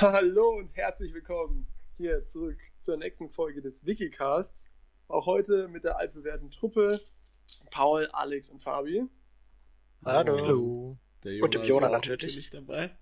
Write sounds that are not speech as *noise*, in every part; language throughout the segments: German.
Hallo und herzlich willkommen hier zurück zur nächsten Folge des Wikicasts. Auch heute mit der altbewährten Truppe Paul, Alex und Fabi. Hallo. Hallo. und dem Jonah natürlich. natürlich dabei.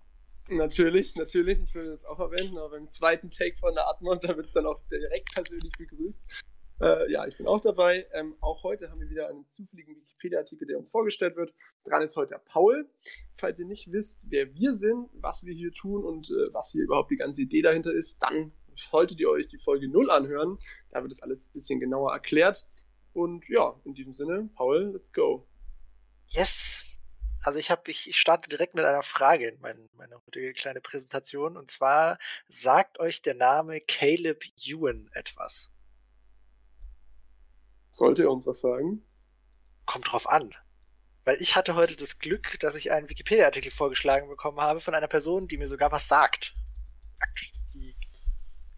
Natürlich, natürlich. Ich würde das auch erwähnen, aber beim zweiten Take von der Atmund, da wird es dann auch direkt persönlich begrüßt. Äh, ja, ich bin auch dabei. Ähm, auch heute haben wir wieder einen zufälligen Wikipedia-Artikel, der uns vorgestellt wird. Dran ist heute der Paul. Falls ihr nicht wisst, wer wir sind, was wir hier tun und äh, was hier überhaupt die ganze Idee dahinter ist, dann solltet ihr euch die Folge 0 anhören. Da wird das alles ein bisschen genauer erklärt. Und ja, in diesem Sinne, Paul, let's go. Yes! Also ich habe, ich, ich starte direkt mit einer Frage in mein, meine heutige kleine Präsentation. Und zwar sagt euch der Name Caleb Ewan etwas? Sollte er uns was sagen? Kommt drauf an. Weil ich hatte heute das Glück, dass ich einen Wikipedia-Artikel vorgeschlagen bekommen habe von einer Person, die mir sogar was sagt. Die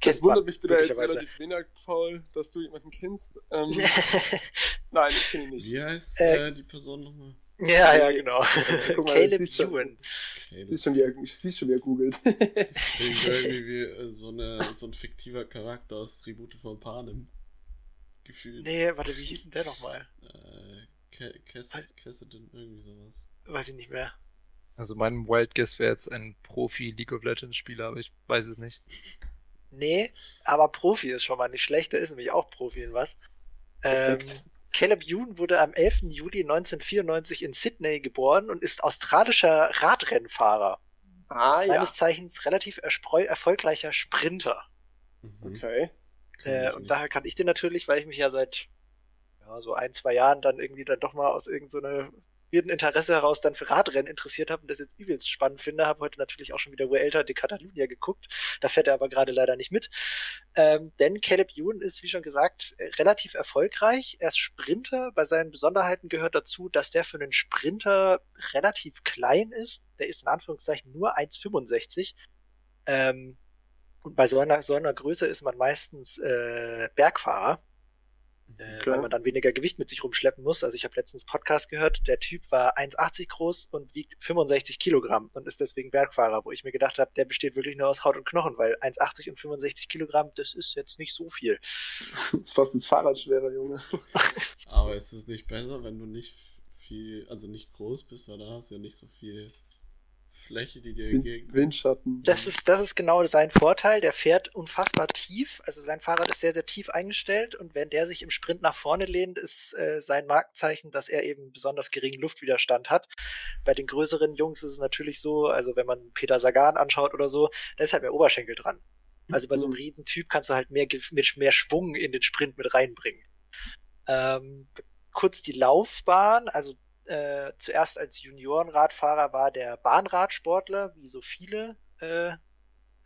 das wundert mich bitte jetzt relativ wenig, Paul, dass du jemanden kennst. Ähm, *laughs* nein, ich kenne ihn nicht. Wie heißt äh, äh, die Person nochmal? Ja, ja, genau. Guck mal, *laughs* Caleb Ewan. Siehst schon, wie er, siehst schon, wie er googelt. das klingt *laughs* irgendwie wie äh, so, eine, so ein fiktiver Charakter aus Tribute von Panem gefühlt. Nee, warte, wie hieß denn der nochmal? Äh, Cassidy, irgendwie sowas. Weiß ich nicht mehr. Also mein Wild Guess wäre jetzt ein Profi League of Legends Spieler, aber ich weiß es nicht. *laughs* Nee, aber Profi ist schon mal nicht schlecht, der ist nämlich auch Profi in was. Ähm, Caleb Youn wurde am 11. Juli 1994 in Sydney geboren und ist australischer Radrennfahrer. Ah, Seines ja. Zeichens relativ erfolgreicher Sprinter. Mhm. Okay. Äh, und daher kann ich den natürlich, weil ich mich ja seit ja, so ein, zwei Jahren dann irgendwie dann doch mal aus irgendeiner so weirden Interesse heraus dann für Radrennen interessiert habe und das jetzt übelst spannend finde, habe heute natürlich auch schon wieder Vuelta de Catalunya geguckt. Da fährt er aber gerade leider nicht mit. Ähm, denn Caleb Ewan ist, wie schon gesagt, relativ erfolgreich. Er ist Sprinter. Bei seinen Besonderheiten gehört dazu, dass der für einen Sprinter relativ klein ist. Der ist in Anführungszeichen nur 1,65. Ähm, und bei so einer, so einer Größe ist man meistens äh, Bergfahrer, äh, weil man dann weniger Gewicht mit sich rumschleppen muss. Also ich habe letztens Podcast gehört, der Typ war 1,80 groß und wiegt 65 Kilogramm und ist deswegen Bergfahrer, wo ich mir gedacht habe, der besteht wirklich nur aus Haut und Knochen, weil 1,80 und 65 Kilogramm, das ist jetzt nicht so viel. *laughs* Das ist fast das Fahrrad schwerer, Junge. Aber ist es nicht besser, wenn du nicht viel, also nicht groß bist, weil da hast du ja nicht so viel Fläche, die dir entgegen. Windschatten. Das ist, das ist genau sein Vorteil. Der fährt unfassbar tief. Also sein Fahrrad ist sehr, sehr tief eingestellt und wenn der sich im Sprint nach vorne lehnt, ist äh, sein Markenzeichen, dass er eben besonders geringen Luftwiderstand hat. Bei den größeren Jungs ist es natürlich so, also wenn man Peter Sagan anschaut oder so, da ist halt mehr Oberschenkel dran. Also bei so einem mhm. Riesentyp kannst du halt mehr, mit mehr Schwung in den Sprint mit reinbringen. Ähm, kurz die Laufbahn, also äh, zuerst als Juniorenradfahrer war der Bahnradsportler, wie so viele äh, äh,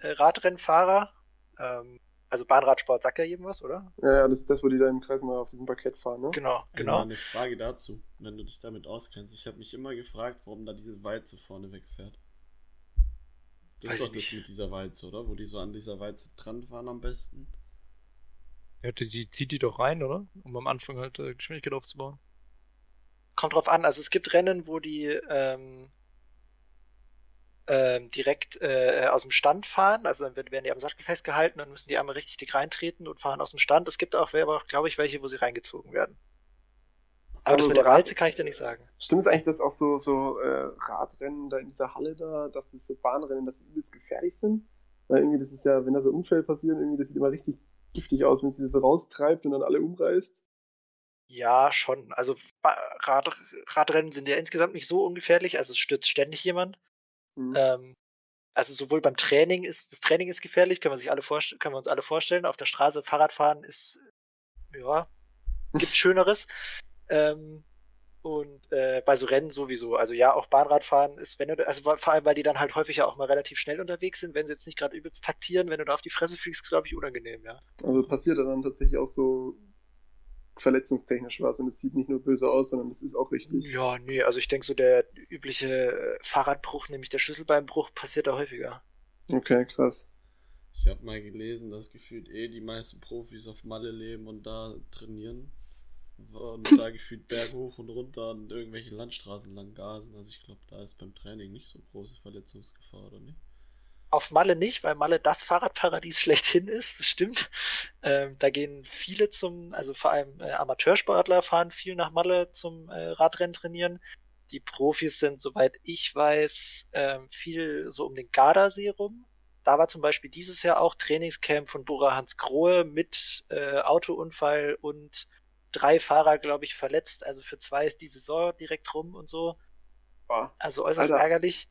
Radrennfahrer. Ähm, also Bahnradsport sagt ja jedem was, oder? Ja, das ist das, wo die da im Kreis mal auf diesem Parkett fahren, ne? Genau, genau. Eine Frage dazu, wenn du dich damit auskennst. Ich habe mich immer gefragt, warum da diese Walze vorne wegfährt. Das Weiß ist doch das mit dieser Walze, oder? Wo die so an dieser Walze dran fahren am besten. Ja, die, die zieht die doch rein, oder? Um am Anfang halt äh, Geschwindigkeit aufzubauen kommt drauf an. Also es gibt Rennen, wo die ähm, ähm, direkt äh, aus dem Stand fahren. Also dann werden die am Sattel festgehalten, dann müssen die einmal richtig dick reintreten und fahren aus dem Stand. Es gibt auch, aber auch, glaube ich, welche, wo sie reingezogen werden. Aber also das mit so der Walze kann ich dir nicht sagen. Stimmt es eigentlich, dass auch so, so äh, Radrennen da in dieser Halle da, dass das so Bahnrennen, dass sie übelst gefährlich sind? Weil irgendwie, das ist ja, wenn da so Unfälle passieren, irgendwie, das sieht immer richtig giftig aus, wenn sie das so raustreibt und dann alle umreißt. Ja, schon. Also Rad, Radrennen sind ja insgesamt nicht so ungefährlich, also es stürzt ständig jemand. Mhm. Ähm, also sowohl beim Training ist, das Training ist gefährlich, können wir sich alle vorstellen, können wir uns alle vorstellen. Auf der Straße Fahrradfahren ist, ja, gibt *laughs* Schöneres. Ähm, und äh, bei so Rennen sowieso. Also ja, auch Bahnradfahren ist, wenn du, also vor allem, weil die dann halt häufig ja auch mal relativ schnell unterwegs sind, wenn sie jetzt nicht gerade übelst taktieren, wenn du da auf die Fresse fliegst, glaube ich, unangenehm, ja. Also passiert dann tatsächlich auch so verletzungstechnisch was und es sieht nicht nur böse aus, sondern es ist auch richtig. Ja, nee, also ich denke so der übliche äh, Fahrradbruch, nämlich der Schlüsselbeinbruch, passiert da häufiger. Okay, krass. Ich habe mal gelesen, dass gefühlt eh die meisten Profis auf Malle leben und da trainieren und da *laughs* gefühlt berghoch und runter an irgendwelche Landstraßen lang gasen. Also ich glaube, da ist beim Training nicht so große Verletzungsgefahr, oder nicht? Auf Malle nicht, weil Malle das Fahrradparadies *laughs* schlechthin ist, das stimmt. Ähm, da gehen viele zum, also vor allem äh, Amateursportler fahren viel nach Malle zum äh, Radrennen trainieren. Die Profis sind, soweit ich weiß, äh, viel so um den Gardasee rum. Da war zum Beispiel dieses Jahr auch Trainingscamp von Bora Hans Grohe mit äh, Autounfall und drei Fahrer, glaube ich, verletzt. Also für zwei ist die Saison direkt rum und so. Also äußerst Alter. ärgerlich.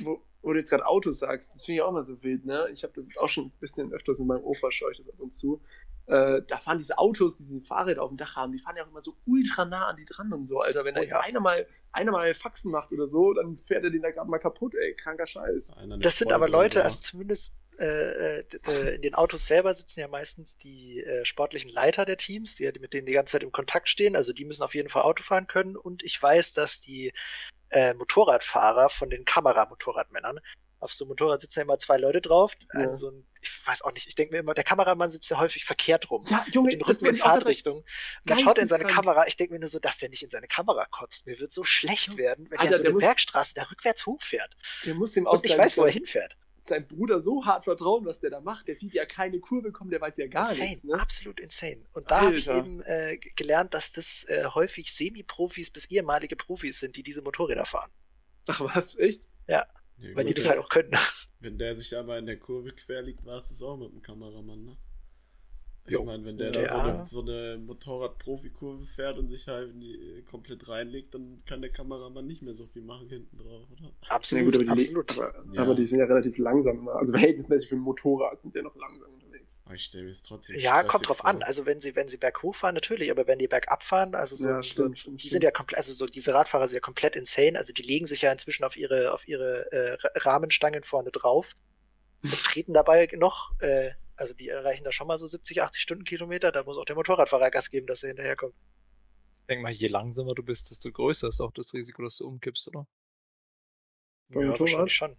Wo, wo du jetzt gerade Autos sagst, das finde ich auch mal so wild, ne? Ich habe das jetzt auch schon ein bisschen öfters mit meinem Opa schaue ich das ab und zu. Äh, da fahren diese Autos, die diese Fahrräder auf dem Dach haben, die fahren ja auch immer so ultra nah an die dran und so, Alter. Wenn da Oh jetzt ja. einer mal einer mal Faxen macht oder so, dann fährt er den da gerade mal kaputt, ey. Kranker Scheiß. Das sind aber Leute, oder also zumindest äh, äh, in den Autos selber sitzen ja meistens die äh, sportlichen Leiter der Teams, die, die mit denen die ganze Zeit im Kontakt stehen. Also die müssen auf jeden Fall Auto fahren können. Und ich weiß, dass die äh, Motorradfahrer von den Kameramotorradmännern auf so einem Motorrad sitzen ja immer zwei Leute drauf. Ja. Also so ein, ich weiß auch nicht, ich denke mir immer, der Kameramann sitzt ja häufig verkehrt rum. Ja, Junge, mit den Rücken in Fahrtrichtung. Und dann schaut er in seine. Kamera. Ich denke mir nur so, dass der nicht in seine Kamera kotzt. Mir wird so schlecht werden, wenn Alter, der so der eine Bergstraße da rückwärts hochfährt. Der muss dem Und ich weiß, wo er hinfährt. Sein Bruder so hart vertrauen, was der da macht. Der sieht ja keine Kurve kommen, der weiß ja gar insane, nichts, ne? absolut insane. Und da habe ich eben äh, gelernt, dass das äh, häufig Semi-Profis bis ehemalige Profis sind, die diese Motorräder fahren. Ach was, echt? Ja, Weil die gut, das halt auch können. Wenn der sich aber in der Kurve quer liegt, war es das auch mit dem Kameramann, ne? Ich meine, wenn der da so Ja. eine, so eine Motorrad-Profi-Kurve fährt und sich halt in die, komplett reinlegt, dann kann der Kameramann nicht mehr so viel machen hinten drauf, oder? Absolut, aber, die, absolut. aber, Ja. aber die sind ja relativ langsam. immer. Also verhältnismäßig für ein Motorrad sind sie ja noch langsam unterwegs. Aber ich stelle mir es trotzdem Ja, kommt drauf vor. an. Also wenn sie, wenn sie berghoch fahren, natürlich, aber wenn die bergab fahren, also so, Ja, so stimmt, stimmt, die stimmt. sind ja komplett, also so diese Radfahrer sind ja komplett insane. Also die legen sich ja inzwischen auf ihre, auf ihre äh, Ra- Rahmenstangen vorne drauf und treten dabei noch, äh, also die erreichen da schon mal so 70, 80 Stundenkilometer. Da muss auch der Motorradfahrer Gas geben, dass er hinterherkommt. Ich denke mal, je langsamer du bist, desto größer ist auch das Risiko, dass du umkippst, oder? Beim ja, Motorrad? wahrscheinlich schon.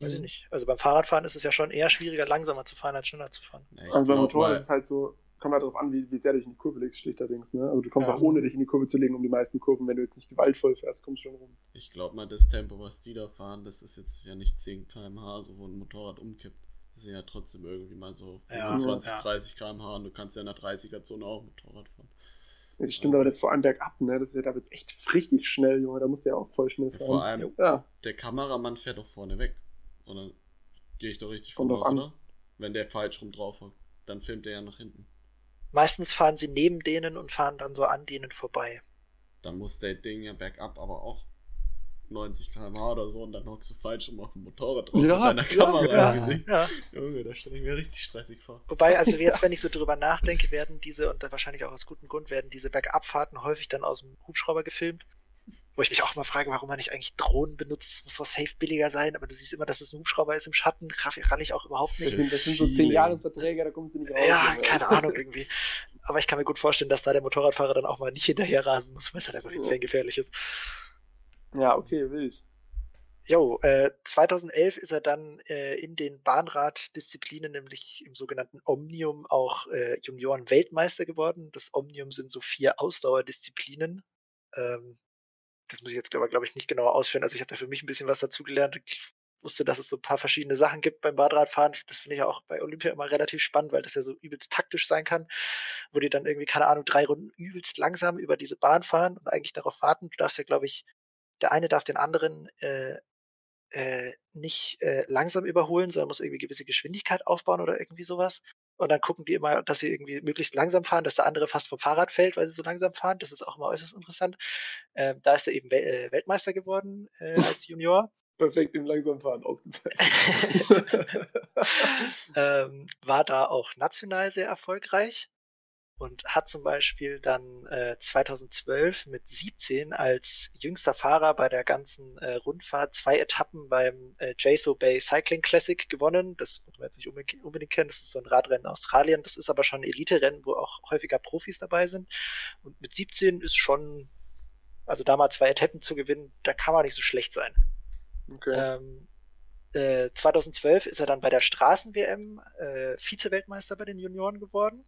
Weiß ich Mhm. nicht. Also beim Fahrradfahren ist es ja schon eher schwieriger, langsamer zu fahren, als schneller zu fahren. Ja, ich Also beim Motorrad mal, ist es halt so, kommt halt darauf an, wie, wie sehr du dich in die Kurve legst, schlichterdings, ne? Also du kommst Ja. auch ohne dich in die Kurve zu legen um die meisten Kurven, wenn du jetzt nicht gewaltvoll fährst, kommst du schon rum. Ich glaube mal, das Tempo, was die da fahren, das ist jetzt ja nicht 10 km/h, so wo ein Motorrad umkippt. Das sind ja trotzdem irgendwie mal so Ja, 25, ja. 30 km/h und du kannst ja in der 30er-Zone auch Motorrad fahren. Ja, Das stimmt aber jetzt vor allem bergab, ne? Das ist ja da wird's echt richtig schnell, Junge. Da musst du ja auch voll schnell Ja, fahren. vor allem, Ja, der Kameramann fährt doch vorne weg. Und dann gehe ich doch richtig Kommt von aus, an. oder? Wenn der falsch rum drauf hockt, dann filmt er ja nach hinten. Meistens fahren sie neben denen und fahren dann so an denen vorbei. Dann muss der Ding ja bergab aber auch 90 km/h oder so und dann hockst du falsch rum auf dem Motorrad drauf Ja, mit deiner Kamera ja. Ja. Junge, da stelle ich mir richtig stressig vor. Wobei, also jetzt, *laughs* wenn ich so drüber nachdenke, werden diese, und da wahrscheinlich auch aus gutem Grund, werden diese Bergabfahrten häufig dann aus dem Hubschrauber gefilmt. Wo ich mich auch mal frage, warum man nicht eigentlich Drohnen benutzt. Es muss doch safe billiger sein, aber du siehst immer, dass es ein Hubschrauber ist im Schatten. Raff, rall ich auch überhaupt das nicht. sind, das sind so Feeling. 10 Jahresverträge, da kommst du nicht raus. Ja, keine *laughs* Ahnung irgendwie. Aber ich kann mir gut vorstellen, dass da der Motorradfahrer dann auch mal nicht hinterher rasen muss, weil es halt einfach insane gefährlich ist. Ja, okay, wild. Jo, äh, 2011 ist er dann äh, in den Bahnraddisziplinen, nämlich im sogenannten Omnium, auch äh, Junioren-Weltmeister geworden. Das Omnium sind so vier Ausdauerdisziplinen. Ähm, das muss ich jetzt aber, glaube ich, nicht genauer ausführen. Also ich da für mich ein bisschen was dazugelernt. Ich wusste, dass es so ein paar verschiedene Sachen gibt beim Bahnradfahren. Das finde ich auch bei Olympia immer relativ spannend, weil das ja so übelst taktisch sein kann, wo die dann irgendwie, keine Ahnung, drei Runden übelst langsam über diese Bahn fahren und eigentlich darauf warten. Du darfst ja, glaube ich, der eine darf den anderen äh, äh, nicht äh, langsam überholen, sondern muss irgendwie gewisse Geschwindigkeit aufbauen oder irgendwie sowas. Und dann gucken die immer, dass sie irgendwie möglichst langsam fahren, dass der andere fast vom Fahrrad fällt, weil sie so langsam fahren. Das ist auch immer äußerst interessant. Ähm, da ist er eben Wel äh, Weltmeister geworden äh, *laughs* als Junior. Perfekt im Langsamfahren ausgezeichnet. *laughs* ähm, war da auch national sehr erfolgreich und hat zum Beispiel dann äh, 2012 mit 17 als jüngster Fahrer bei der ganzen äh, Rundfahrt zwei Etappen beim äh, JSO Bay Cycling Classic gewonnen. Das muss man jetzt nicht unbedingt, unbedingt kennen. Das ist so ein Radrennen in Australien. Das ist aber schon ein Elite-Rennen, wo auch häufiger Profis dabei sind. Und mit 17 ist schon, also da mal zwei Etappen zu gewinnen, da kann man nicht so schlecht sein. okay. Ähm, äh, 2012 ist er dann bei der Straßen-WM äh, Vize-Weltmeister bei den Junioren geworden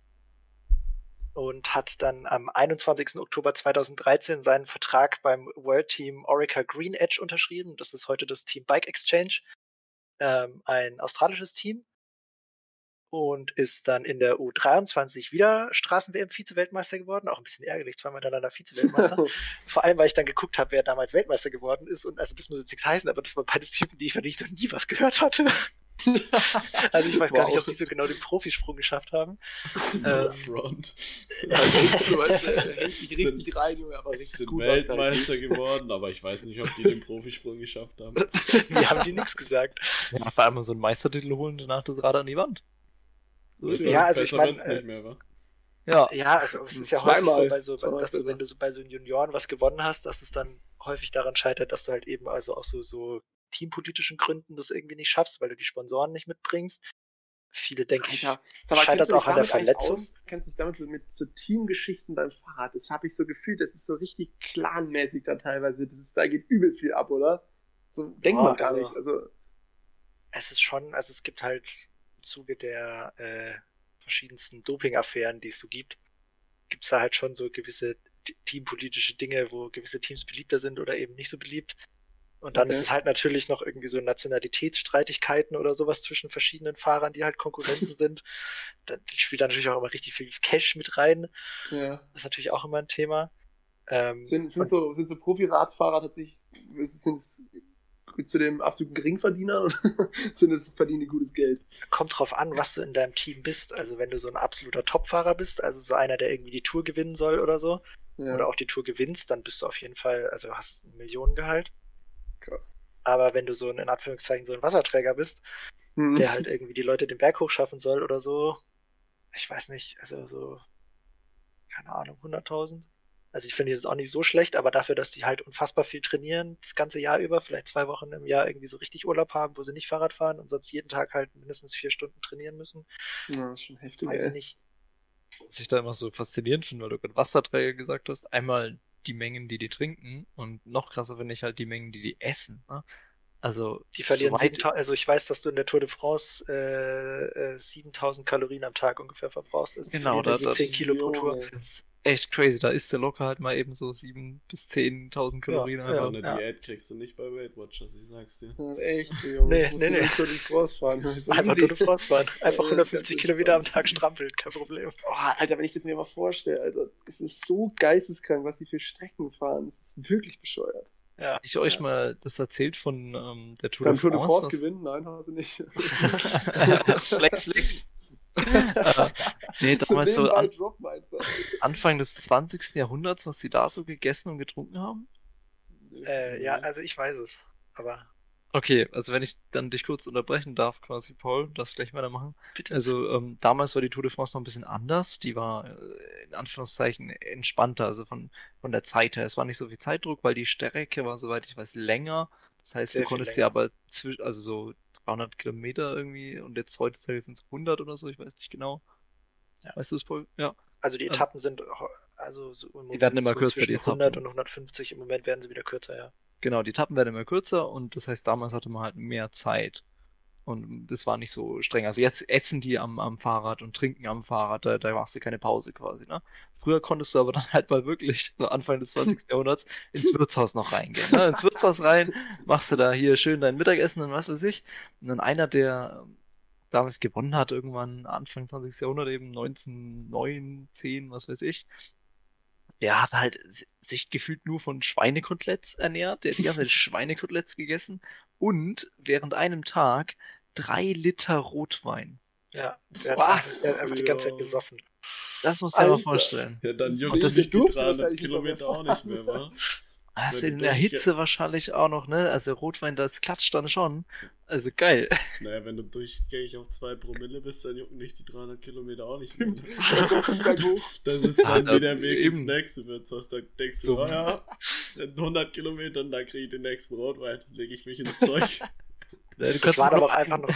und hat dann am 21. Oktober 2013 seinen Vertrag beim World Team Orica Green Edge unterschrieben. Das ist heute das Team Bike Exchange. ähm, ein australisches Team und ist dann in der U23 wieder Straßen-WM-Vize-Weltmeister geworden. Auch ein bisschen ärgerlich, zweimal hintereinander Vize-Weltmeister. *laughs* Vor allem, weil ich dann geguckt habe, wer damals Weltmeister geworden ist. Und also das muss jetzt nichts heißen, aber das waren beides Typen, die ich von denen ich noch nie was gehört hatte. Also ich weiß wow. gar nicht, ob die so genau den Profisprung geschafft haben. *laughs* ähm, Front. *laughs* Ja, *laughs* weißt, er hängt sich richtig sind, rein, Junge, aber richtig sind gut Weltmeister halt geworden, aber ich weiß nicht, ob die den Profisprung geschafft haben. Wie haben die nichts gesagt? Ja, vor allem so einen Meistertitel holen, danach das Rad an die Wand. So ist ja, also ich meine, äh, ja. ja, also es ist ja Zweimal. häufig so, bei so, dass du, wenn du so bei so Junioren was gewonnen hast, dass es dann häufig daran scheitert, dass du halt eben also auch so, so teampolitischen Gründen das irgendwie nicht schaffst, weil du die Sponsoren nicht mitbringst. Viele denken, Alter, scheitert auch an der Verletzung. Aus? Kennst du dich damit so mit so Teamgeschichten beim Fahrrad? Das habe ich so gefühlt, das ist so richtig clanmäßig da teilweise. Das ist, da geht übel viel ab, oder? So denkt man gar also, nicht. Also es ist schon, also es gibt halt Zuge der äh, verschiedensten Doping-Affären, die es so gibt, gibt es da halt schon so gewisse teampolitische Dinge, wo gewisse Teams beliebter sind oder eben nicht so beliebt. Und dann okay. ist es halt natürlich noch irgendwie so Nationalitätsstreitigkeiten oder sowas zwischen verschiedenen Fahrern, die halt Konkurrenten *laughs* sind. Dann spielt da natürlich auch immer richtig viel Cash mit rein. Ja. Das ist natürlich auch immer ein Thema. Ähm, sind, sind, so, sind so Profi-Radfahrer tatsächlich, sind es zu dem absoluten Geringverdiener oder *laughs* sind es verdienen die gutes Geld? Kommt drauf an, was du in deinem Team bist. Also wenn du so ein absoluter Topfahrer bist, also so einer, der irgendwie die Tour gewinnen soll oder so, ja. oder auch die Tour gewinnst, dann bist du auf jeden Fall, also hast ein Millionengehalt. Krass. Aber wenn du so ein, in Anführungszeichen, so ein Wasserträger bist, hm. der halt irgendwie die Leute den Berg hochschaffen soll oder so, ich weiß nicht, also so, keine Ahnung, 100.000? Also ich finde jetzt auch nicht so schlecht, aber dafür, dass die halt unfassbar viel trainieren, das ganze Jahr über, vielleicht zwei Wochen im Jahr irgendwie so richtig Urlaub haben, wo sie nicht Fahrrad fahren und sonst jeden Tag halt mindestens vier Stunden trainieren müssen. Ja, ist schon heftig. Weiß ich nicht. Was ich da immer so faszinierend finde, weil du gerade Wasserträger gesagt hast, einmal die Mengen, die die trinken und noch krasser finde ich halt die Mengen, die die essen. Ne? Also die verlieren so 7000, also ich weiß, dass du in der Tour de France äh, äh, 7000 Kalorien am Tag ungefähr verbrauchst. Also genau, da, das 10 Kilo pro Tour. Das ist echt crazy. Da isst der locker halt mal eben so 7 bis 10.000 Kalorien. Ja, so eine ja. Diät kriegst du nicht bei Weight Watchers, ich sag's dir. Ja, echt, Junge. Nee, nee, nee. Tour de France fahren. So Einfach Tour de France fahren. *laughs* Einfach 150 Kilometer am Tag strampeln, kein Problem. Oh, Alter, wenn ich das mir mal vorstelle, Alter, es ist so geisteskrank, was die für Strecken fahren. Das ist wirklich bescheuert. Ja. Ich euch mal das erzählt von ähm, der Tour Dann de France. Tour de France gewinnen? Nein, hast du nicht. *laughs* *laughs* flex, flex. *laughs* äh, nee, damals so an, Anfang des 20. Jahrhunderts, was sie da so gegessen und getrunken haben? Äh, ja, also ich weiß es, aber Okay, also wenn ich dann dich kurz unterbrechen darf, quasi, Paul, das gleich weitermachen. Bitte. Also ähm, damals war die Tour de France noch ein bisschen anders. Die war äh, in Anführungszeichen entspannter, also von, von der Zeit her. Es war nicht so viel Zeitdruck, weil die Strecke war, soweit ich weiß, länger. Das heißt, Sehr du konntest sie aber zwischen, also so 300 Kilometer irgendwie und jetzt heutzutage sind es 100 oder so, ich weiß nicht genau. Ja. Weißt du es, Paul? Ja. Also die Etappen sind also so im die werden immer so kürzer, die 100 und 150. Im Moment werden sie wieder kürzer, ja. Genau, die Etappen werden immer kürzer und das heißt, damals hatte man halt mehr Zeit. Und das war nicht so streng. Also jetzt essen die am, am Fahrrad und trinken am Fahrrad, da, da machst du keine Pause quasi, ne? Früher konntest du aber dann halt mal wirklich, so Anfang des 20. *laughs* Jahrhunderts, ins Wirtshaus noch reingehen. Ne? Ins Wirtshaus rein, machst du da hier schön dein Mittagessen und was weiß ich. Und dann einer, der ähm, damals gewonnen hat, irgendwann Anfang 20. Jahrhundert, eben 1909, 10, was weiß ich, der hat halt sich gefühlt nur von Schweinekoteletts ernährt, der hat die ganze Zeit Schweinekoteletts gegessen und während einem Tag drei Liter Rotwein. Ja, der Was? hat, der hat einfach die ganze Zeit gesoffen. Das muss man mal vorstellen. Ja, dann juckt das sich die 300 Kilometer auch nicht mehr, wa? Ist in der Hitze wahrscheinlich auch noch, ne? Also Rotwein, das klatscht dann schon. Also geil. *laughs* Naja, wenn du durchgängig auf 2 Promille bist, dann jucken dich die 300 Kilometer auch nicht *laughs* mehr. das ist dann ja, wieder Weg eben. ins nächste Wirtshaus. Da denkst du, so. oh ja, in 100 Kilometern, da kriege ich den nächsten Rotwein, lege ich mich ins Zeug. *laughs* das war aber auch einfach noch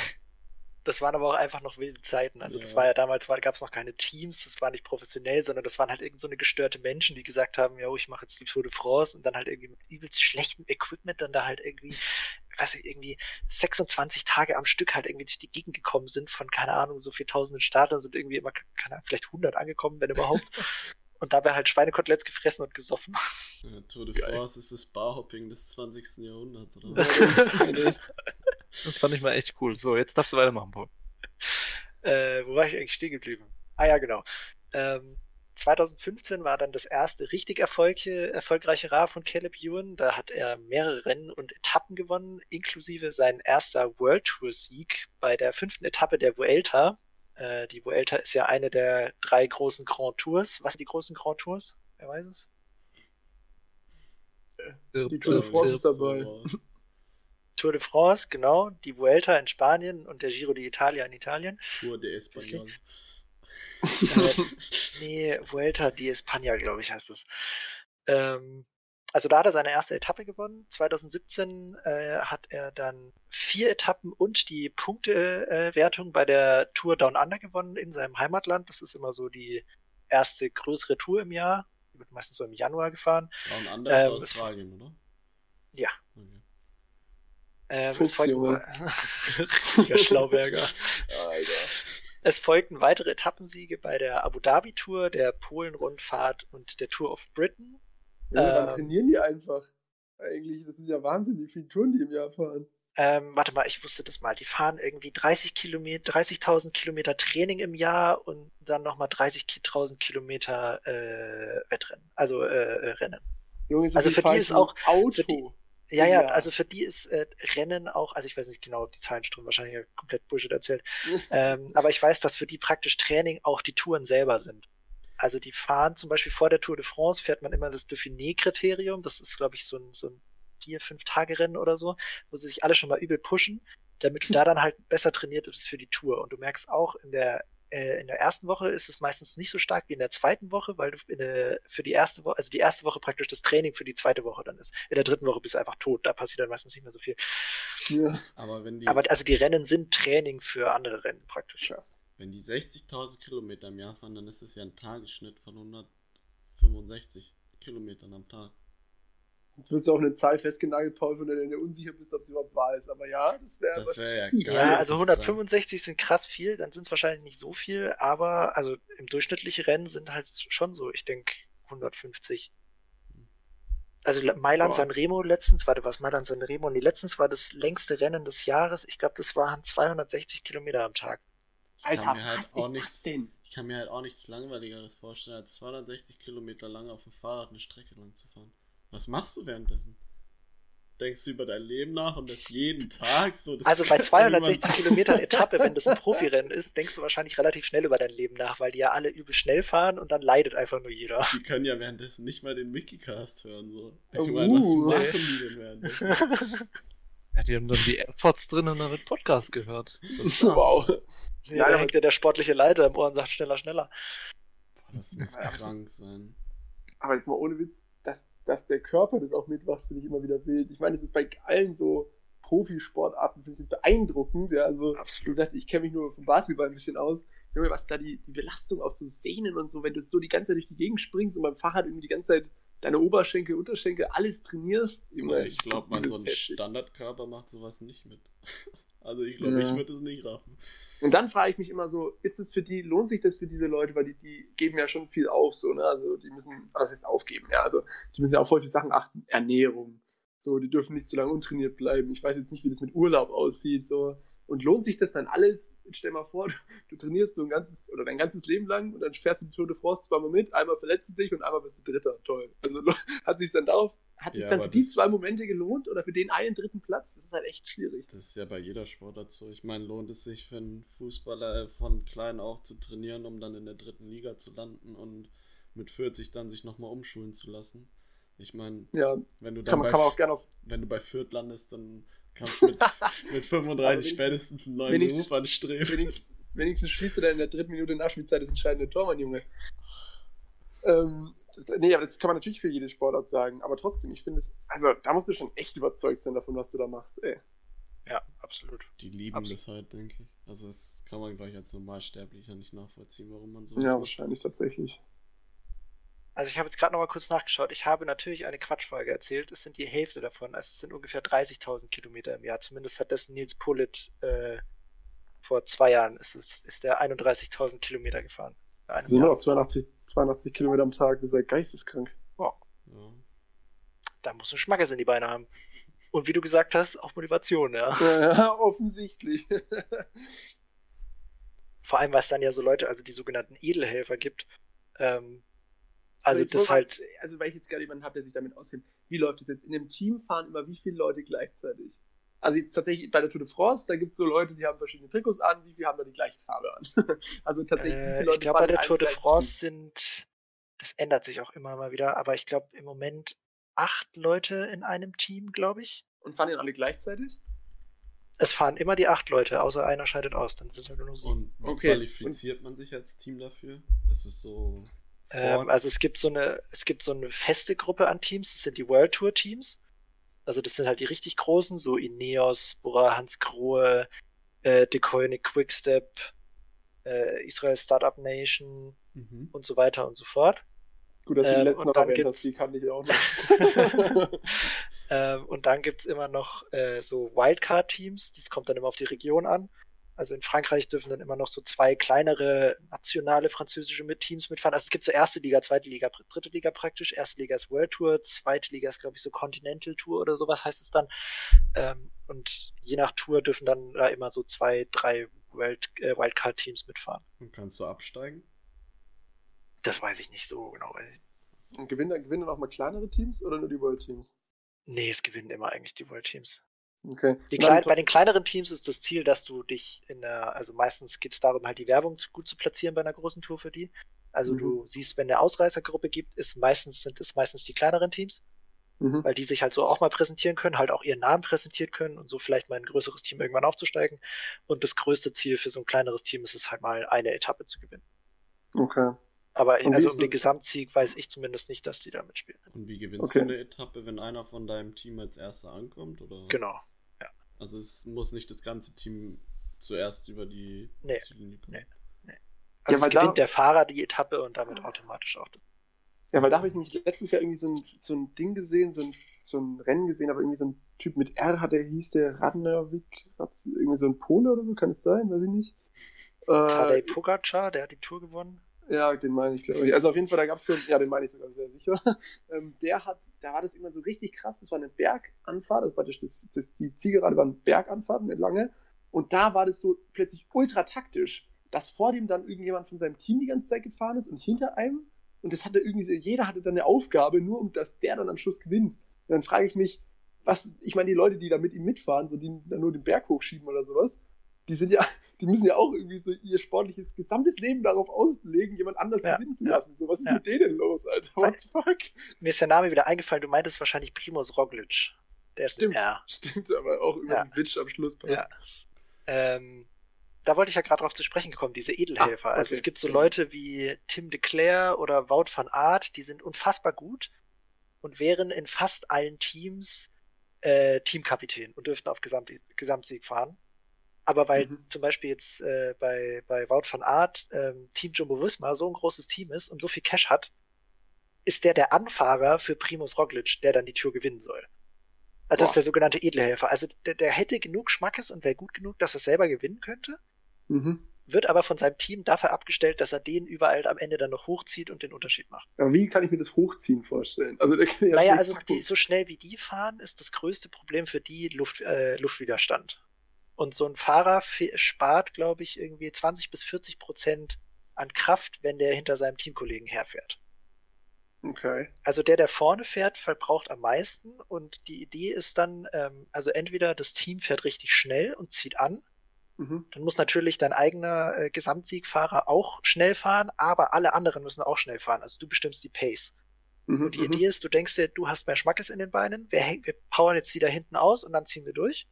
das waren aber auch einfach noch wilde Zeiten. Also ja. das war ja damals, gab es noch keine Teams, das war nicht professionell, sondern das waren halt irgend so eine gestörte Menschen, die gesagt haben, ja, ich mache jetzt die Tour de France und dann halt irgendwie mit übelst schlechtem Equipment dann da halt irgendwie, weiß ich, irgendwie 26 Tage am Stück halt irgendwie durch die Gegend gekommen sind von, keine Ahnung, so viel tausenden Startern sind irgendwie immer, keine Ahnung, vielleicht 100 angekommen, wenn überhaupt. *laughs* und dabei halt Schweinekoteletts gefressen und gesoffen. *laughs* Ja, Tour de France ist das Barhopping des 20. Jahrhunderts, oder was? *laughs* Das fand ich mal echt cool. So, jetzt darfst du weitermachen, Paul. Äh, wo war ich eigentlich stehen geblieben? Ah ja, genau. Ähm, 2015 war dann das erste richtig erfolgreiche, erfolgreiche Rad von Caleb Ewan. Da hat er mehrere Rennen und Etappen gewonnen, inklusive sein erster World Tour Sieg bei der fünften Etappe der Vuelta. Äh, die Vuelta ist ja eine der drei großen Grand Tours. Was sind die großen Grand Tours? Wer weiß es? Die Tour de France ist dabei. Tour de France, genau. Die Vuelta in Spanien und der Giro d'Italia in Italien. Tour de Español. äh, nee, Vuelta di España, glaube ich, heißt es. Ähm, also da hat er seine erste Etappe gewonnen. 2017 äh, hat er dann vier Etappen und die Punktewertung äh, bei der Tour Down Under gewonnen in seinem Heimatland. Das ist immer so die erste größere Tour im Jahr. Die wird meistens so im Januar gefahren. Down Under ähm, ist Australien, oder? Ja. Okay. Ähm, Fuchs, Junge. *laughs* Richtiger Schlauberger. Alter. Es folgten weitere Etappensiege bei der Abu Dhabi Tour, der Polen-Rundfahrt und der Tour of Britain. Ja, ähm, dann trainieren die einfach. Eigentlich, das ist ja Wahnsinn, wie viele Touren die im Jahr fahren. Ähm, warte mal, ich wusste das mal. Die fahren irgendwie 30 Kilometer, 30.000 Kilometer Training im Jahr und dann nochmal 30.000 Kilometer äh, Wettrennen, also äh, äh Rennen. Junge, so also für die ist auch Auto. Die, ja, ja, also für die ist äh, Rennen auch, also ich weiß nicht genau, die Zahlen stimmen wahrscheinlich komplett Bullshit erzählt. *laughs* ähm, aber ich weiß, dass für die praktisch Training auch die Touren selber sind. Also die fahren zum Beispiel vor der Tour de France fährt man immer das Dauphiné-Kriterium. Das ist, glaube ich, so ein, so ein vier, fünf Tage Rennen oder so, wo sie sich alle schon mal übel pushen, damit du *laughs* da dann halt besser trainiert bist für die Tour. Und du merkst auch in der äh, in der ersten Woche ist es meistens nicht so stark wie in der zweiten Woche, weil du der, für die erste Woche, also die erste Woche praktisch das Training für die zweite Woche dann ist. In der dritten Woche bist du einfach tot, da passiert dann meistens nicht mehr so viel. Ja. Aber wenn die. Aber also die Rennen sind Training für andere Rennen praktisch. Krass. Wenn die 60.000 Kilometer im Jahr fahren, dann ist es ja ein Tagesschnitt von 165 Kilometern am Tag. Jetzt wirst du auch eine Zahl festgenagelt, Paul, von der du dir unsicher bist, ob sie überhaupt wahr ist. Aber ja, das wäre das wär ja, geil, ja, also 165 sind krass viel, dann sind es wahrscheinlich nicht so viel, aber also im durchschnittlichen Rennen sind halt schon so, ich denke, 150. Also Mailand San Remo letztens, warte, was Mailand San Remo? Nee, letztens war das längste Rennen des Jahres. Ich glaube, das waren 260 Kilometer am Tag. Alter, halt was ist nichts, das denn? Ich kann mir halt auch nichts langweiligeres vorstellen, als 260 Kilometer lang auf dem Fahrrad eine Strecke lang zu fahren. Was machst du währenddessen? Denkst du über dein Leben nach und das jeden Tag so? also bei 260 Kilometern Etappe, wenn das ein *laughs* Profirennen ist, denkst du wahrscheinlich relativ schnell über dein Leben nach, weil die ja alle übel schnell fahren und dann leidet einfach nur jeder. Die können ja währenddessen nicht mal den Wikicast hören. So. Ich oh, meine, was uh, machen die denn währenddessen? *laughs* Ja, die haben dann die AirPods drin und dann wird Podcast gehört. wow. Ja, ja da hängt ja der sportliche Leiter im Ohr und sagt schneller, schneller. Boah, das muss krank sein. Aber jetzt mal ohne Witz, dass, dass der Körper das auch mitmacht, finde ich immer wieder wild. Ich meine, es ist bei allen so Profisportarten, finde ich das beeindruckend. Ja, also, Absolut. wie gesagt, ich kenne mich nur vom Basketball ein bisschen aus. Junge, was da die, die Belastung aus so Sehnen und so, wenn du so die ganze Zeit durch die Gegend springst und beim Fahrrad irgendwie die ganze Zeit deine Oberschenkel, Unterschenkel, alles trainierst. Immer, ich glaube, man so ein Standardkörper macht sowas nicht mit. *laughs* Also ich glaube, ja. ich würde es nicht raffen. Und dann frage ich mich immer so, ist es für die, lohnt sich das für diese Leute, weil die, die geben ja schon viel auf, so, ne? Also die müssen, was heißt aufgeben, ja, also die müssen ja auf viele Sachen achten, Ernährung, so, die dürfen nicht zu lange untrainiert bleiben. Ich weiß jetzt nicht, wie das mit Urlaub aussieht, so. Und lohnt sich das dann alles? Stell mal vor, *laughs* du, trainierst so ein ganzes oder dein ganzes Leben lang und dann fährst du die Tour de France zweimal mit, einmal verletzt du dich und einmal bist du Dritter. Toll. Also *laughs* hat sich dann darauf, hat sich ja, dann für die zwei Momente gelohnt oder für den einen dritten Platz? Das ist halt echt schwierig. Das ist ja bei jeder Sportart so. Ich meine, lohnt es sich für einen Fußballer von klein auf zu trainieren, um dann in der dritten Liga zu landen und mit 40 dann sich nochmal umschulen zu lassen? Ich meine, ja, wenn du dann kann man, bei, auf... wenn du bei Fürth landest, dann Kannst mit, *laughs* mit 35 spätestens einen neuen Beruf anstreben. Wenigstens, wenigstens schießt du dann in der dritten Minute Nachspielzeit das entscheidende Tor, mein Junge. Ähm, das, nee, aber das kann man natürlich für jede Sportart sagen. Aber trotzdem, ich finde es, also da musst du schon echt überzeugt sein davon, was du da machst, ey. Ja, absolut. Die lieben absolut. das halt, denke ich. Also das kann man, glaube ich, als Normalsterblicher nicht nachvollziehen, warum man so Ja, wahrscheinlich tatsächlich. Also ich habe jetzt gerade noch mal kurz nachgeschaut. Ich habe natürlich eine Quatschfolge erzählt. Es sind die Hälfte davon. Also es sind ungefähr 30.000 Kilometer im Jahr. Zumindest hat das Nils Pullet äh, vor zwei Jahren ist es ist der 31.000 Kilometer gefahren. Also nur noch 82, 82 Kilometer am Tag. Das ist ja geisteskrank. Wow. Ja. Da muss ein Schmackes in die Beine haben. Und wie du gesagt hast, auch Motivation, ja. Ja, *laughs* offensichtlich. Vor allem, was dann ja so Leute, also die sogenannten Edelhelfer gibt. Ähm, also das halt. Also weil ich jetzt gerade jemanden habe, der sich damit auskennt, wie läuft das jetzt? In einem Team fahren immer wie viele Leute gleichzeitig? Also jetzt tatsächlich bei der Tour de France, da gibt es so Leute, die haben verschiedene Trikots an, wie viele haben da die gleiche Farbe an? *laughs* also tatsächlich, wie viele Leute Ich glaube, bei der Tour de France sind, das ändert sich auch immer mal wieder, aber ich glaube im Moment acht Leute in einem Team, glaube ich. Und fahren die alle gleichzeitig? Es fahren immer die acht Leute, außer einer scheidet aus, dann sind es halt nur sieben. Und wie okay. qualifiziert man sich als Team dafür? Ist es so. Ähm, also es gibt so eine, es gibt so eine feste Gruppe an Teams, das sind die World Tour Teams. Also das sind halt die richtig großen, so Ineos, Bora, Hans Grohe, äh, Decoyne, Quickstep, äh, Israel Startup Nation mhm. und so weiter und so fort. Gut, dass du ähm, die letzten noch erwähnt hast, die kann ich auch nicht. *laughs* ähm, und dann gibt es immer noch äh, so Wildcard-Teams, das kommt dann immer auf die Region an. Also in Frankreich dürfen dann immer noch so zwei kleinere nationale französische Teams mitfahren. Also es gibt so erste Liga, zweite Liga, dritte Liga praktisch. Erste Liga ist World Tour, zweite Liga ist, glaube ich, so Continental Tour oder sowas heißt es dann. Ähm, und je nach Tour dürfen dann da immer so zwei, drei Wild, äh, Wildcard-Teams mitfahren. Und kannst du absteigen? Das weiß ich nicht so genau. Und gewinnen, gewinnen auch mal kleinere Teams oder nur die World Teams? Nee, es gewinnen immer eigentlich die World Teams. Okay. Klein, bei den kleineren Teams ist das Ziel, dass du dich in der, also meistens geht es darum, halt die Werbung zu, gut zu platzieren bei einer großen Tour für die. Also mhm. du siehst, wenn eine Ausreißergruppe gibt, ist meistens, sind es meistens die kleineren Teams, mhm. weil die sich halt so auch mal präsentieren können, halt auch ihren Namen präsentieren können und so vielleicht mal ein größeres Team irgendwann aufzusteigen. Und das größte Ziel für so ein kleineres Team ist es halt mal eine Etappe zu gewinnen. Okay. Aber ich, also um den Gesamtsieg weiß ich zumindest nicht, dass die da mitspielen. Und wie gewinnst okay. du eine Etappe, wenn einer von deinem Team als erster ankommt? Oder? Genau. Also es muss nicht das ganze Team zuerst über die nee, Ziellinie kommen. Nee, nee. Also ja, es gewinnt da, der Fahrer die Etappe und damit automatisch auch. Ja, weil da habe ich nämlich letztes Jahr irgendwie so ein, so ein Ding gesehen, so ein, so ein Rennen gesehen, aber irgendwie so ein Typ mit R hat der hieß der Radnervik, irgendwie so ein Pole oder so, kann es sein, weiß ich nicht. Tadej äh, Pogacar, der hat die Tour gewonnen. Ja, den meine ich, glaube ich. Also auf jeden Fall, da gab es so, ja, den meine ich sogar sehr sicher. *laughs* Ähm, der hat, da war das immer so richtig krass. Das war eine Berganfahrt, also praktisch das, das, die Zielgerade war eine Berganfahrt, eine lange. Und da war das so plötzlich ultra taktisch, dass vor dem dann irgendjemand von seinem Team die ganze Zeit gefahren ist und hinter einem. Und das hatte irgendwie so, jeder hatte dann eine Aufgabe, nur um dass der dann am Schluss gewinnt. Und dann frage ich mich, was, ich meine, die Leute, die da mit ihm mitfahren, so die dann nur den Berg hochschieben oder sowas, die sind ja, die müssen ja auch irgendwie so ihr sportliches gesamtes Leben darauf auslegen, jemand anders ja, gewinnen zu lassen. So, was ist ja. mit denen los, Alter? What the fuck? Mir ist der Name wieder eingefallen, du meintest wahrscheinlich Primus Roglic. Der ist stimmt, stimmt, aber auch über ja. so Witsch am Schluss passt. Ja. Ähm, da wollte ich ja gerade drauf zu sprechen kommen, diese Edelhelfer. Ah, okay. Also es gibt so Leute wie Tim de Clare oder Wout van Aert, die sind unfassbar gut und wären in fast allen Teams äh, Teamkapitän und dürften auf Gesamt Gesamtsieg fahren. Aber weil mhm. zum Beispiel jetzt äh, bei, bei Wout van Art ähm, Team Jumbo Visma so ein großes Team ist und so viel Cash hat, ist der der Anfahrer für Primus Roglic, der dann die Tour gewinnen soll. Also das ist der sogenannte Edelhelfer. Also der, der hätte genug Schmackes und wäre gut genug, dass er selber gewinnen könnte. Mhm. Wird aber von seinem Team dafür abgestellt, dass er den überall am Ende dann noch hochzieht und den Unterschied macht. Aber wie kann ich mir das Hochziehen vorstellen? Also der kann ja naja, also die, so schnell wie die fahren, ist das größte Problem für die Luft, äh, Luftwiderstand. Und so ein Fahrer spart, glaube ich, irgendwie 20 bis 40 Prozent an Kraft, wenn der hinter seinem Teamkollegen herfährt. Okay. Also der, der vorne fährt, verbraucht am meisten und die Idee ist dann, ähm, also entweder das Team fährt richtig schnell und zieht an, mhm. dann muss natürlich dein eigener äh, Gesamtsiegfahrer auch schnell fahren, aber alle anderen müssen auch schnell fahren. Also du bestimmst die Pace. Mhm, und die mhm. Idee ist, du denkst dir, du hast mehr Schmackes in den Beinen, wir, wir powern jetzt die da hinten aus und dann ziehen wir durch.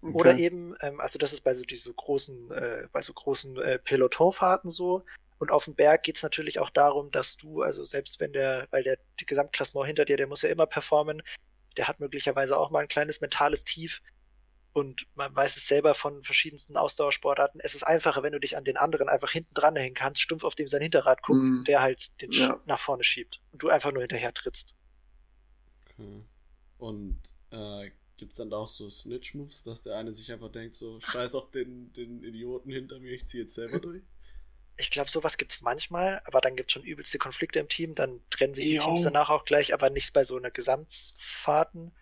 Okay. Oder eben, ähm, also das ist bei so diese großen, äh, bei so großen äh, Pelotonfahrten so. Und auf dem Berg geht's natürlich auch darum, dass du, also selbst wenn der, weil der Gesamtklassement hinter dir, der muss ja immer performen, der hat möglicherweise auch mal ein kleines mentales Tief. Und man weiß es selber von verschiedensten Ausdauersportarten. Es ist einfacher, wenn du dich an den anderen einfach hinten dran hängen kannst, stumpf auf dem sein Hinterrad guckt, mm. der halt den ja. nach vorne schiebt. Und du einfach nur hinterher trittst. Okay. Und äh, Gibt es dann auch so Snitch-Moves, dass der eine sich einfach denkt, so, scheiß auf den, den Idioten hinter mir, ich ziehe jetzt selber durch? Ich glaube, sowas gibt's manchmal, aber dann gibt's schon übelste Konflikte im Team, dann trennen sich die Teams danach auch gleich, aber nicht bei so einer Gesamtfahrten.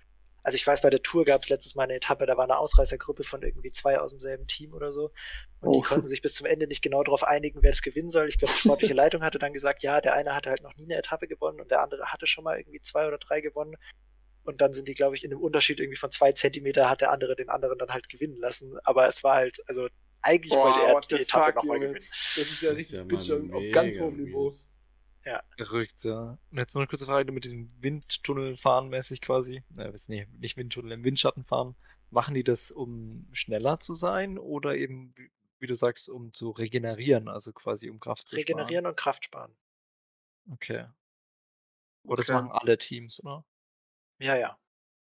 Also ich weiß, bei der Tour gab's letztes Mal eine Etappe, da war eine Ausreißergruppe von irgendwie zwei aus demselben Team oder so. Und oh. die konnten sich bis zum Ende nicht genau darauf einigen, wer das gewinnen soll. Ich glaube, die sportliche *laughs* Leitung hatte dann gesagt, ja, der eine hatte halt noch nie eine Etappe gewonnen und der andere hatte schon mal irgendwie zwei oder drei gewonnen. Und dann sind die, glaube ich, in einem Unterschied irgendwie von zwei Zentimeter hat der andere den anderen dann halt gewinnen lassen. Aber es war halt, also eigentlich Boah, wollte er die Etappe nochmal gewinnen. Das ist ja das richtig ist ja auf ganz hohem Niveau. Ja. Verrückt, ja. Und jetzt noch eine kurze Frage mit diesem Windtunnel fahren mäßig quasi. Äh, nicht, nicht Windtunnel, im Windschatten fahren. Machen die das, um schneller zu sein oder eben, wie, wie du sagst, um zu regenerieren, also quasi um Kraft zu regenerieren sparen? Regenerieren und Kraft sparen. Okay. Oder okay. das machen alle Teams, oder? Ja, ja.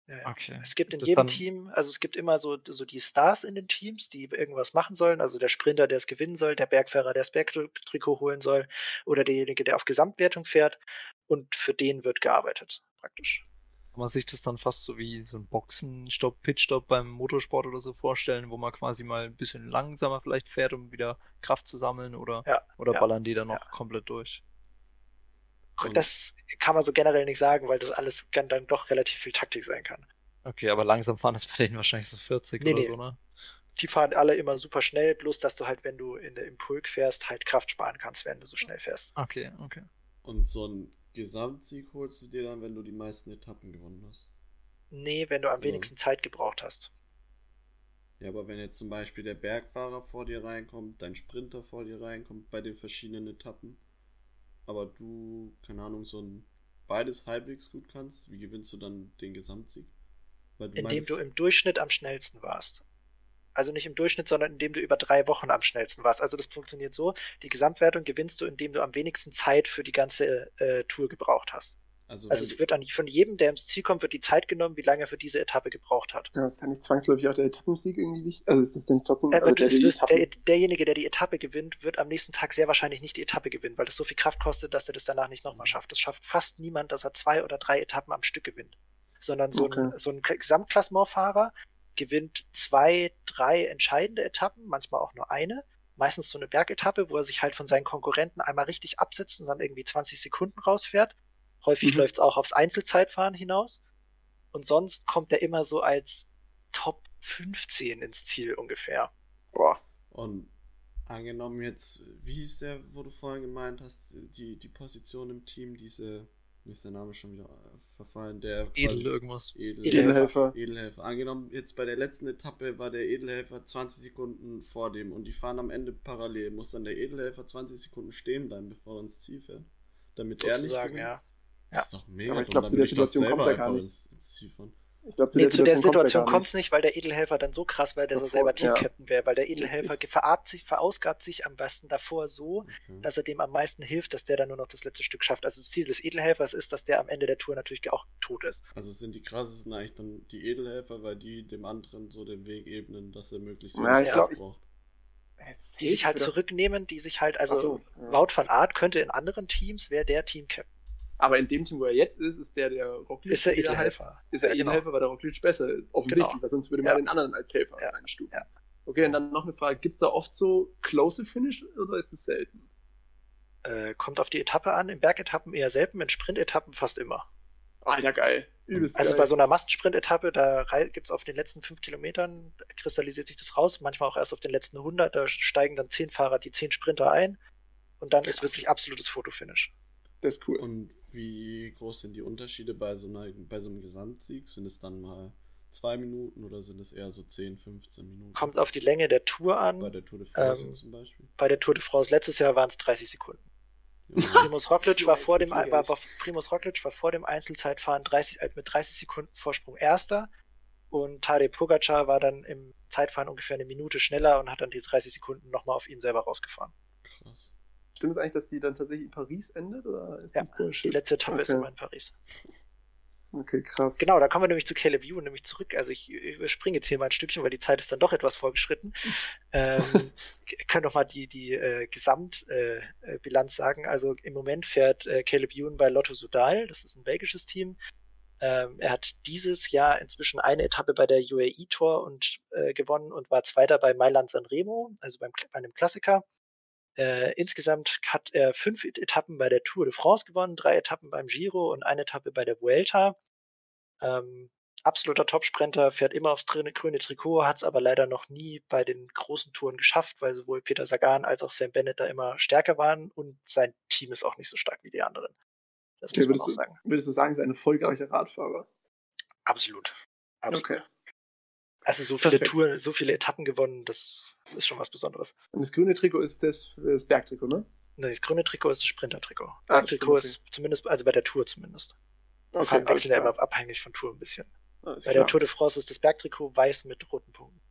Ja, ja. Okay. Es gibt in jedem Team, also es gibt immer so, so die Stars in den Teams, die irgendwas machen sollen. Also der Sprinter, der es gewinnen soll, der Bergfahrer, der das Bergtrikot holen soll, oder derjenige, der auf Gesamtwertung fährt. Und für den wird gearbeitet, praktisch. Kann man sich das dann fast so wie so ein Boxenstopp, Pitstop beim Motorsport oder so vorstellen, wo man quasi mal ein bisschen langsamer vielleicht fährt, um wieder Kraft zu sammeln oder, ja, oder ballern die dann noch komplett durch? Und das kann man so generell nicht sagen, weil das alles dann doch relativ viel Taktik sein kann. Okay, aber langsam fahren ist bei denen wahrscheinlich so 40 nee, oder nee. so, ne? Die fahren alle immer super schnell, bloß dass du halt, wenn du in der Impulk fährst, halt Kraft sparen kannst, wenn du so schnell fährst. Okay, okay. Und so einen Gesamtsieg holst du dir dann, wenn du die meisten Etappen gewonnen hast? Nee, wenn du am wenigsten Zeit gebraucht hast. Ja, aber wenn jetzt zum Beispiel der Bergfahrer vor dir reinkommt, dein Sprinter vor dir reinkommt bei den verschiedenen Etappen, aber du, keine Ahnung, so ein beides halbwegs gut kannst, wie gewinnst du dann den Gesamtsieg? Du indem meinst, du im Durchschnitt am schnellsten warst. Also nicht im Durchschnitt, sondern indem du über drei Wochen am schnellsten warst. Also das funktioniert so, die Gesamtwertung gewinnst du, indem du am wenigsten Zeit für die ganze äh, Tour gebraucht hast. Also, also es wird an, von jedem, der ins Ziel kommt, wird die Zeit genommen, wie lange er für diese Etappe gebraucht hat. Ja, ist ja nicht zwangsläufig auch der Etappensieg irgendwie wichtig? Also ist das denn trotzdem... Äh, also der, der, derjenige, der die Etappe gewinnt, wird am nächsten Tag sehr wahrscheinlich nicht die Etappe gewinnen, weil das so viel Kraft kostet, dass er das danach nicht nochmal schafft. Das schafft fast niemand, dass er zwei oder drei Etappen am Stück gewinnt. Sondern so okay. ein, so ein Gesamtklassementfahrer gewinnt zwei, drei entscheidende Etappen, manchmal auch nur eine. Meistens so eine Bergetappe, wo er sich halt von seinen Konkurrenten einmal richtig absetzt und dann irgendwie 20 Sekunden rausfährt Häufig mhm. läuft es auch aufs Einzelzeitfahren hinaus. Und sonst kommt er immer so als Top 15 ins Ziel ungefähr. Boah. Und angenommen jetzt, wie ist der, wo du vorhin gemeint hast, die, die Position im Team, diese, wie ist der Name schon wieder äh, verfallen, der Edel irgendwas. Edel, Edelhelfer. Edelhelfer. Angenommen, jetzt bei der letzten Etappe war der Edelhelfer 20 Sekunden vor dem und die fahren am Ende parallel. Muss dann der Edelhelfer 20 Sekunden stehen bleiben, bevor er ins Ziel fährt? Damit er nicht sagen, ja. Ja. Das ist doch mega. Aber ich glaube, zu der Situation kommt es ja gar nicht. Ins, ins ich glaube, zu, nee, der zu der Situation kommt es nicht, weil der Edelhelfer dann so krass wäre, dass er selber Teamcaptain ja. wäre, weil der Edelhelfer verarbt sich, verausgabt sich am besten davor so, okay. dass er dem am meisten hilft, dass der dann nur noch das letzte Stück schafft. Also das Ziel des Edelhelfers ist, dass der am Ende der Tour natürlich auch tot ist. Also sind die krassesten eigentlich dann die Edelhelfer, weil die dem anderen so den Weg ebnen, dass er möglichst ja, ich glaub, braucht. Die sich halt zurücknehmen, die sich halt, also so, ja. Wout van Art könnte in anderen Teams, wäre der Teamcaptain. Aber in dem Team, wo er jetzt ist, ist der, der Roglic ist der Edelhelfer. Ist er ja, Edelhelfer, genau. weil der Roglic besser ist. Offensichtlich, genau. weil sonst würde man ja. den anderen als Helfer ja. einstufen. Ja. Okay, und dann noch eine Frage. Gibt es da oft so close Finish oder ist es selten? Äh, kommt auf die Etappe an. In Bergetappen eher selten, in Sprintetappen fast immer. Alter, geil. Übelst also geil. bei so einer Massensprint-Etappe, da gibt es auf den letzten fünf Kilometern, kristallisiert sich das raus, manchmal auch erst auf den letzten 100, da steigen dann zehn Fahrer, die zehn Sprinter ein und dann ist wirklich absolutes Fotofinish. Das ist cool. Und wie groß sind die Unterschiede bei so, einer, bei so einem Gesamtsieg? Sind es dann mal zwei Minuten oder sind es eher so 10, 15 Minuten? Kommt auf die Länge der Tour an. Bei der Tour de France ähm, zum Beispiel. Bei der Tour de France letztes Jahr waren es 30 Sekunden. Primus Roglic war vor dem war, war, Primus Roglic war vor dem Einzelzeitfahren 30, äh, mit 30 Sekunden Vorsprung erster und Tadej Pogacar war dann im Zeitfahren ungefähr eine Minute schneller und hat dann die 30 Sekunden nochmal auf ihn selber rausgefahren. Krass. Stimmt es eigentlich, dass die dann tatsächlich in Paris endet? Oder ist ja, die letzte Etappe okay. ist immer in Paris. Okay, krass. Genau, da kommen wir nämlich zu Caleb View nämlich zurück. Also ich überspringe jetzt hier mal ein Stückchen, weil die Zeit ist dann doch etwas vorgeschritten. *laughs* ähm, können doch mal die, die äh, Gesamtbilanz äh, sagen. Also im Moment fährt äh, Caleb Ewan bei Lotto Sudal, das ist ein belgisches Team. Ähm, er hat dieses Jahr inzwischen eine Etappe bei der UAE Tour und äh, gewonnen und war Zweiter bei Mailand Sanremo, also beim, bei einem Klassiker Äh, insgesamt hat er fünf Etappen bei der Tour de France gewonnen, drei Etappen beim Giro und eine Etappe bei der Vuelta. Ähm, absoluter Topsprinter, fährt immer aufs grüne, grüne Trikot, hat es aber leider noch nie bei den großen Touren geschafft, weil sowohl Peter Sagan als auch Sam Bennett da immer stärker waren und sein Team ist auch nicht so stark wie die anderen. Das okay, muss man auch sagen. Du, würdest du sagen, ist ein erfolgreicher Radfahrer? Absolut. Absolut. Okay. Also so viele Perfekt. Touren, so viele Etappen gewonnen, das ist schon was Besonderes. Und das grüne Trikot ist das, das Bergtrikot, ne? Das grüne Trikot ist das Sprintertrikot. Ah, Bergtrikot ist zumindest, also bei der Tour zumindest. Okay, Farben wechseln ja immer abhängig von Tour ein bisschen. Bei klar. der Tour de France ist das Bergtrikot weiß mit roten Punkten.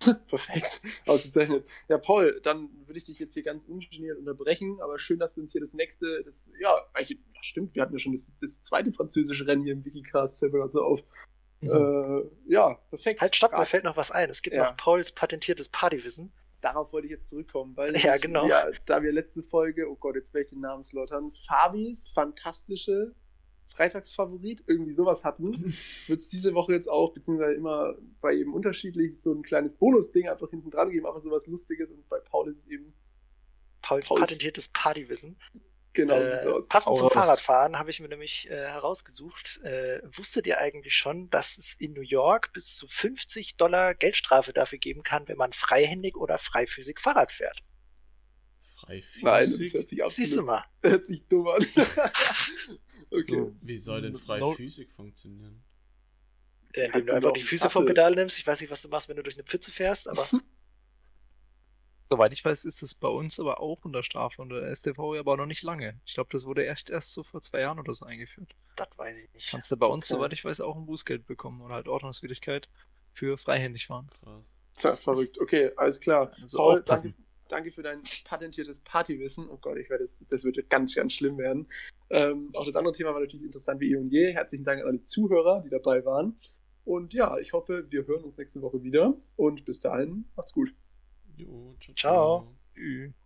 *laughs* Perfekt, ausgezeichnet. Ja, Paul, dann würde ich dich jetzt hier ganz ungeniert unterbrechen, aber schön, dass du uns hier das nächste, das, ja, eigentlich, ja, stimmt, wir hatten ja schon das, das zweite französische Rennen hier im Wikicast, fällt mir gerade so auf. Mhm. Äh, ja, perfekt. Halt, stopp, mir fällt noch was ein. Es gibt ja. noch Pauls patentiertes Partywissen. Darauf wollte ich jetzt zurückkommen, weil ja, genau. ja, da wir letzte Folge, oh Gott, jetzt werde ich den Namen slottern, Fabis fantastische Freitagsfavorit, irgendwie sowas hatten, *laughs* wird es diese Woche jetzt auch, beziehungsweise immer bei jedem unterschiedlich, so ein kleines Bonusding einfach hinten dran geben, einfach sowas Lustiges und bei Paul ist es eben Pauls, Pauls patentiertes Partywissen. Genau, äh, so aus. Passend zum Fahrradfahren habe ich mir nämlich äh, herausgesucht. Äh, wusstet ihr eigentlich schon, dass es in New York bis zu 50 Dollar Geldstrafe dafür geben kann, wenn man freihändig oder freifüßig Fahrrad fährt? Freihändig? Nein, das hört sich absolut, Siehst du mal. *laughs* hört sich dumm an. *laughs* okay. Wie soll denn Freiphysik funktionieren? Äh, indem du einfach die Füße vom Pedal nimmst. Ich weiß nicht, was du machst, wenn du durch eine Pfütze fährst, aber. *laughs* Soweit ich weiß, ist es bei uns aber auch unter Strafe unter der STV aber noch nicht lange. Ich glaube, das wurde erst erst so vor zwei Jahren oder so eingeführt. Das weiß ich nicht. Kannst du bei uns, okay. soweit ich weiß, auch ein Bußgeld bekommen oder halt Ordnungswidrigkeit für freihändig fahren. Krass. Tja, verrückt. Okay, alles klar. Also Paul, danke, danke, für dein patentiertes Partywissen. Oh Gott, ich werde das, das wird ganz, ganz schlimm werden. Ähm, auch das andere Thema war natürlich interessant wie eh und je. Herzlichen Dank an alle Zuhörer, die dabei waren. Und ja, ich hoffe, wir hören uns nächste Woche wieder. Und bis dahin, macht's gut. Jo, ciao. ciao. ciao.